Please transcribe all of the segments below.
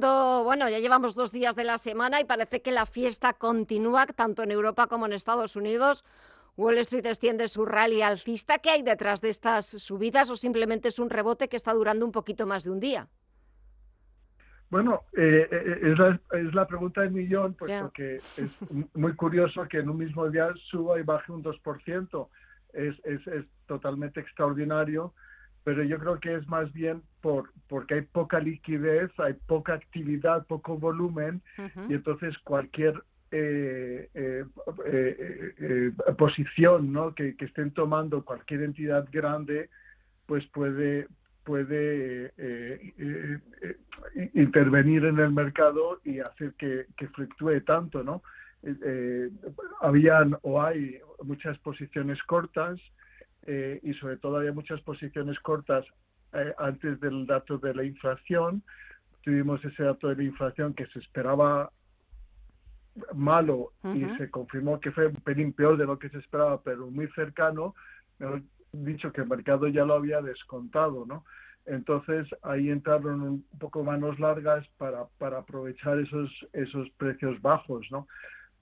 Bueno, ya llevamos dos días de la semana y parece que la fiesta continúa tanto en Europa como en Estados Unidos. Wall Street extiende su rally alcista. ¿Qué hay detrás de estas subidas o simplemente es un rebote que está durando un poquito más de un día? Bueno, eh, eh, es, la, pregunta del millón, pues porque es muy curioso que en un mismo día suba y baje un 2%. Es, es, es totalmente extraordinario pero yo creo que es más bien por porque hay poca liquidez, hay poca actividad, poco volumen y entonces cualquier eh, eh, eh, posición ¿no? que, estén tomando cualquier entidad grande pues puede puede intervenir en el mercado y hacer que, que fluctúe tanto no habían o hay muchas posiciones cortas eh, y sobre todo había muchas posiciones cortas eh, antes del dato de la inflación. Tuvimos ese dato de la inflación que se esperaba malo y se confirmó que fue un pelín peor de lo que se esperaba, pero muy cercano. Mejor dicho que el mercado ya lo había descontado, ¿no? Entonces ahí entraron un poco manos largas para, para aprovechar esos, esos precios bajos, ¿no?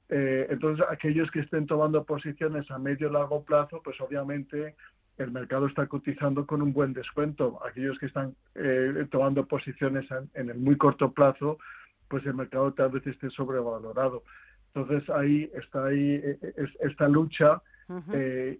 Eh, entonces, aquellos que estén tomando posiciones a medio y largo plazo, pues obviamente el mercado está cotizando con un buen descuento. Aquellos que están eh, tomando posiciones en, el muy corto plazo, pues el mercado tal vez esté sobrevalorado. Entonces ahí está ahí eh, esta lucha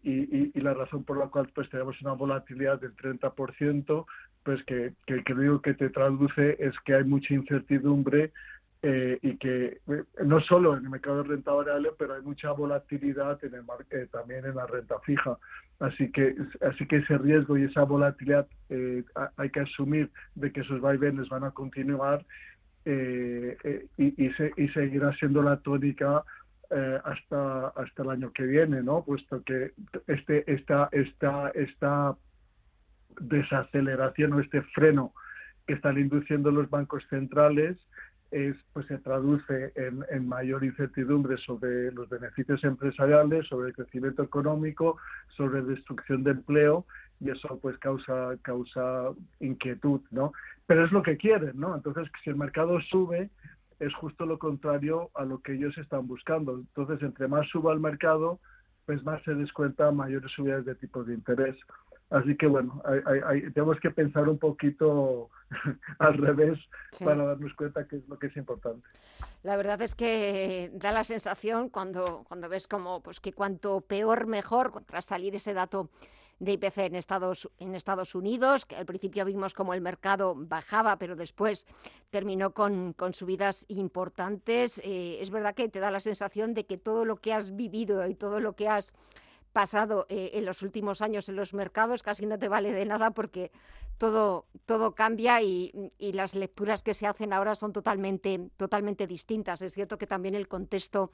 y, la razón por la cual pues tenemos una volatilidad del 30%, pues que, que, único que te traduce es que hay mucha incertidumbre eh, y que eh, no solo en el mercado de renta variable, pero hay mucha volatilidad en el eh, también en la renta fija. Así que, así que ese riesgo y esa volatilidad hay que asumir de que esos vaivenes van a continuar y, y, se, y, seguirá siendo la tónica hasta hasta el año que viene, ¿no? Puesto que este esta esta esta desaceleración o este freno que están induciendo los bancos centrales es, pues se traduce en, mayor incertidumbre sobre los beneficios empresariales, sobre el crecimiento económico, sobre destrucción de empleo y eso pues causa causa inquietud, ¿no? Pero es lo que quieren, ¿no? Entonces, si el mercado sube, es justo lo contrario a lo que ellos están buscando. Entonces, entre más suba el mercado, pues más se descuenta mayores subidas de tipos de interés. Así que bueno, tenemos que pensar un poquito al revés para darnos cuenta que es lo que es importante. La verdad es que da la sensación cuando, cuando ves como pues que cuanto peor mejor, tras salir ese dato de IPC en Estados, en Estados Unidos, que al principio vimos como el mercado bajaba, pero después terminó con, con subidas importantes. Eh, es verdad que te da la sensación de que todo lo que has vivido y todo lo que has pasado eh, en los últimos años en los mercados casi no te vale de nada porque todo, cambia y, las lecturas que se hacen ahora son totalmente, distintas. Es cierto que también el contexto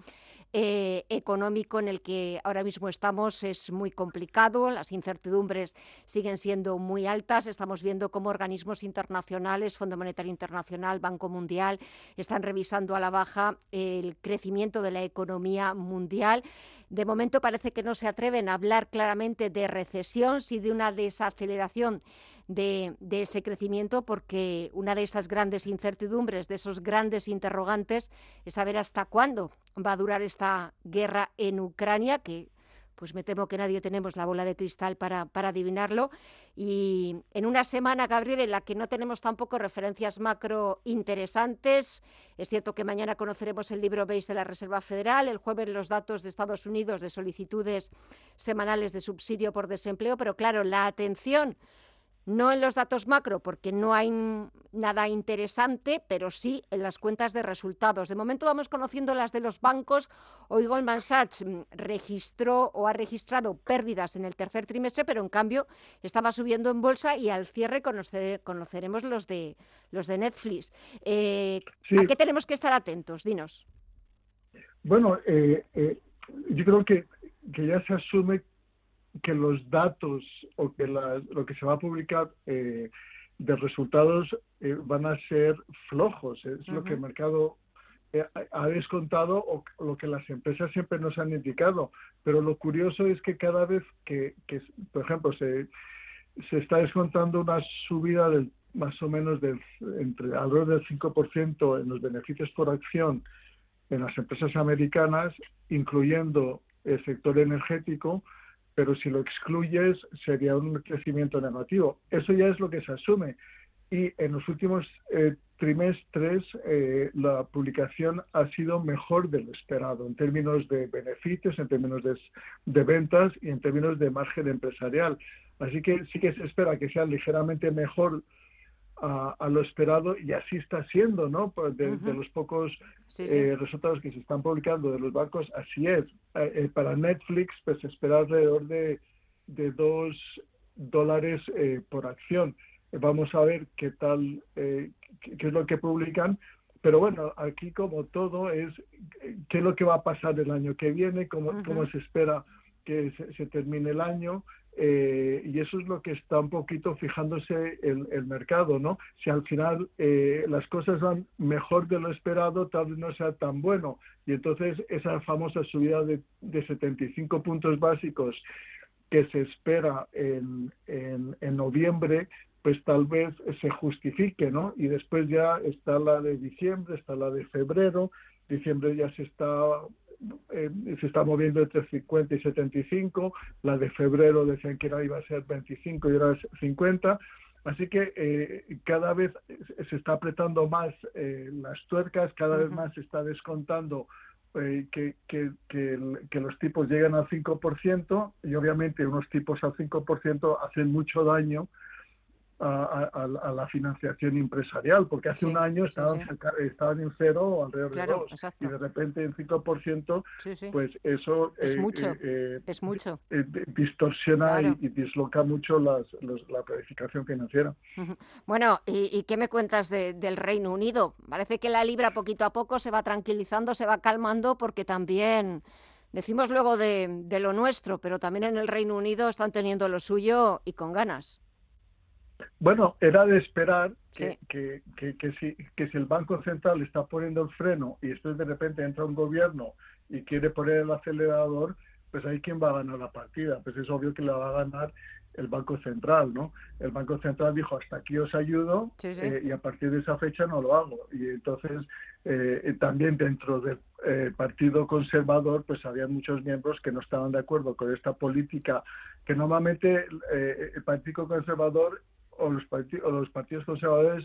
eh, económico en el que ahora mismo estamos es muy complicado, las incertidumbres siguen siendo muy altas. Estamos viendo cómo organismos internacionales, Fondo Monetario Internacional, Banco Mundial, están revisando a la baja el crecimiento de la economía mundial. De momento parece que no se atreven a hablar claramente de recesión, sino de una desaceleración de, ese crecimiento, porque una de esas grandes incertidumbres, de esos grandes interrogantes, es saber hasta cuándo va a durar esta guerra en Ucrania, que pues me temo que nadie tenemos la bola de cristal para, para, adivinarlo. Y en una semana, Gabriel, en la que no tenemos tampoco referencias macro interesantes, es cierto que mañana conoceremos el libro base de la Reserva Federal, el jueves los datos de Estados Unidos de solicitudes semanales de subsidio por desempleo, pero claro, la atención no en los datos macro, porque no hay nada interesante, pero sí en las cuentas de resultados. De momento vamos conociendo las de los bancos. Hoy Goldman Sachs mm, registró o ha registrado pérdidas en el tercer trimestre, pero en cambio estaba subiendo en bolsa y al cierre conoceremos los de los de Netflix. Eh, ¿A qué tenemos que estar atentos? Dinos. Bueno, eh, eh, yo creo que, que ya se asume que los datos o que lo que se va a publicar eh, de resultados eh, van a ser flojos. Es lo que el mercado eh, ha descontado o lo que las empresas siempre nos han indicado. Pero lo curioso es que cada vez que, por ejemplo, se, se está descontando una subida del más o menos del, entre alrededor del 5% en los beneficios por acción en las empresas americanas, incluyendo el sector energético, pero si lo excluyes sería un crecimiento negativo. Eso ya es lo que se asume. Y en los últimos eh, trimestres eh, la publicación ha sido mejor de lo esperado en términos de beneficios, en términos de, de, ventas y en términos de margen empresarial. Así que sí que se espera que sea ligeramente mejor a, lo esperado y así está siendo, ¿no? Pues de, los pocos eh, resultados que se están publicando de los bancos, así es. Eh, eh, para Netflix, pues se espera alrededor de, de dos dólares por acción. Vamos a ver qué tal, qué, es lo que publican. Pero bueno, aquí como todo es qué es lo que va a pasar el año que viene, cómo, cómo se espera que se termine el año eh, y eso es lo que está un poquito fijándose el, mercado, ¿no? Si al final eh, las cosas van mejor de lo esperado, tal vez no sea tan bueno. Y entonces esa famosa subida de, de 75 puntos básicos que se espera en, en, en noviembre, pues tal vez se justifique, ¿no? Y después ya está la de diciembre, está la de febrero, diciembre ya se está eh, se está moviendo entre 50 y 75, la de febrero decían que era, iba a ser 25 y ahora es 50, así que eh, cada vez se está apretando más eh, las tuercas, cada vez más se está descontando que, que, que, los tipos llegan al 5% y obviamente unos tipos al 5% hacen mucho daño a, la financiación empresarial, porque hace un año estaban, estaban en cero o alrededor de dos, y de repente en 5%, pues eso es eh, mucho, eh, eh, es mucho. distorsiona y, disloca mucho las, la planificación financiera. Bueno, ¿y, qué me cuentas del Reino Unido? Parece que la libra poquito a poco se va tranquilizando, se va calmando, porque también... Decimos luego de, de lo nuestro, pero también en el Reino Unido están teniendo lo suyo y con ganas. Bueno, era de esperar que, que, que, si, que si el Banco Central está poniendo el freno y después de repente entra un gobierno y quiere poner el acelerador, pues ahí quién va a ganar la partida. Pues es obvio que la va a ganar el Banco Central, ¿no? El Banco Central dijo, hasta aquí os ayudo eh, y a partir de esa fecha no lo hago. Y entonces eh, también dentro del eh, Partido Conservador, pues había muchos miembros que no estaban de acuerdo con esta política, que normalmente el Partido Conservador o los, partidos, los partidos conservadores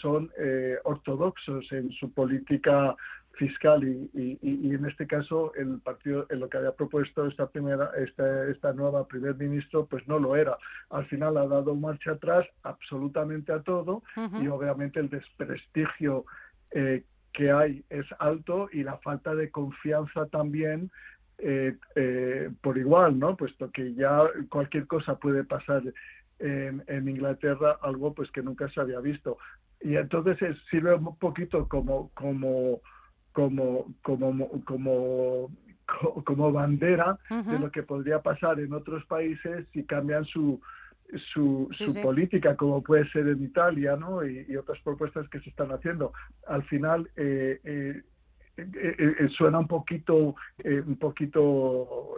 son eh, ortodoxos en su política fiscal y, y, en este caso el partido en lo que había propuesto esta primera esta, esta nueva primer ministro pues no lo era al final ha dado marcha atrás absolutamente a todo y obviamente el desprestigio eh, que hay es alto y la falta de confianza también eh, por igual, ¿no? Puesto que ya cualquier cosa puede pasar en, Inglaterra, algo pues que nunca se había visto. Y entonces sirve un poquito como, como, como, como, como, como bandera de lo que podría pasar en otros países si cambian su, su, su política, como puede ser en Italia, ¿no? Y, otras propuestas que se están haciendo. Al final, eh, eh, eh, suena un poquito, un poquito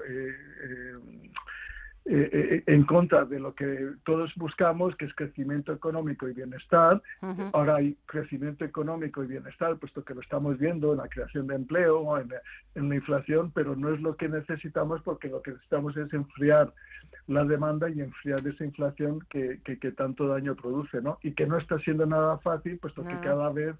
eh, eh, en contra de lo que todos buscamos, que es crecimiento económico y bienestar. Ahora hay crecimiento económico y bienestar, puesto que lo estamos viendo en la creación de empleo, en, en la inflación, pero no es lo que necesitamos porque lo que necesitamos es enfriar la demanda y enfriar esa inflación que, que, tanto daño produce, ¿no? Y que no está siendo nada fácil, puesto que cada vez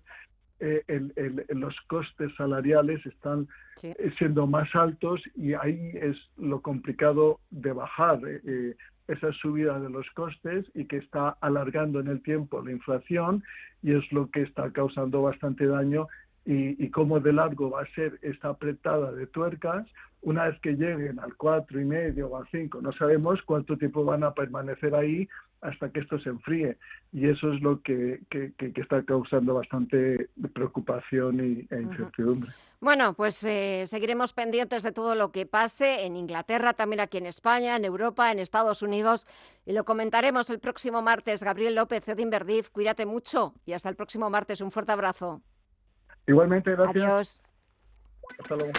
eh, el, los costes salariales están eh, siendo más altos y ahí es lo complicado de bajar eh, esa subida de los costes y que está alargando en el tiempo la inflación y es lo que está causando bastante daño y, y cómo de largo va a ser esta apretada de tuercas. Una vez que lleguen al cuatro y medio o al cinco, no sabemos cuánto tiempo van a permanecer ahí hasta que esto se enfríe. Y eso es lo que, que, está causando bastante preocupación y, e incertidumbre. Bueno, pues eh, seguiremos pendientes de todo lo que pase en Inglaterra, también aquí en España, en Europa, en Estados Unidos. Y lo comentaremos el próximo martes. Gabriel López, Edin Verdif, cuídate mucho y hasta el próximo martes. Un fuerte abrazo. Igualmente, gracias. Adiós. Hasta luego.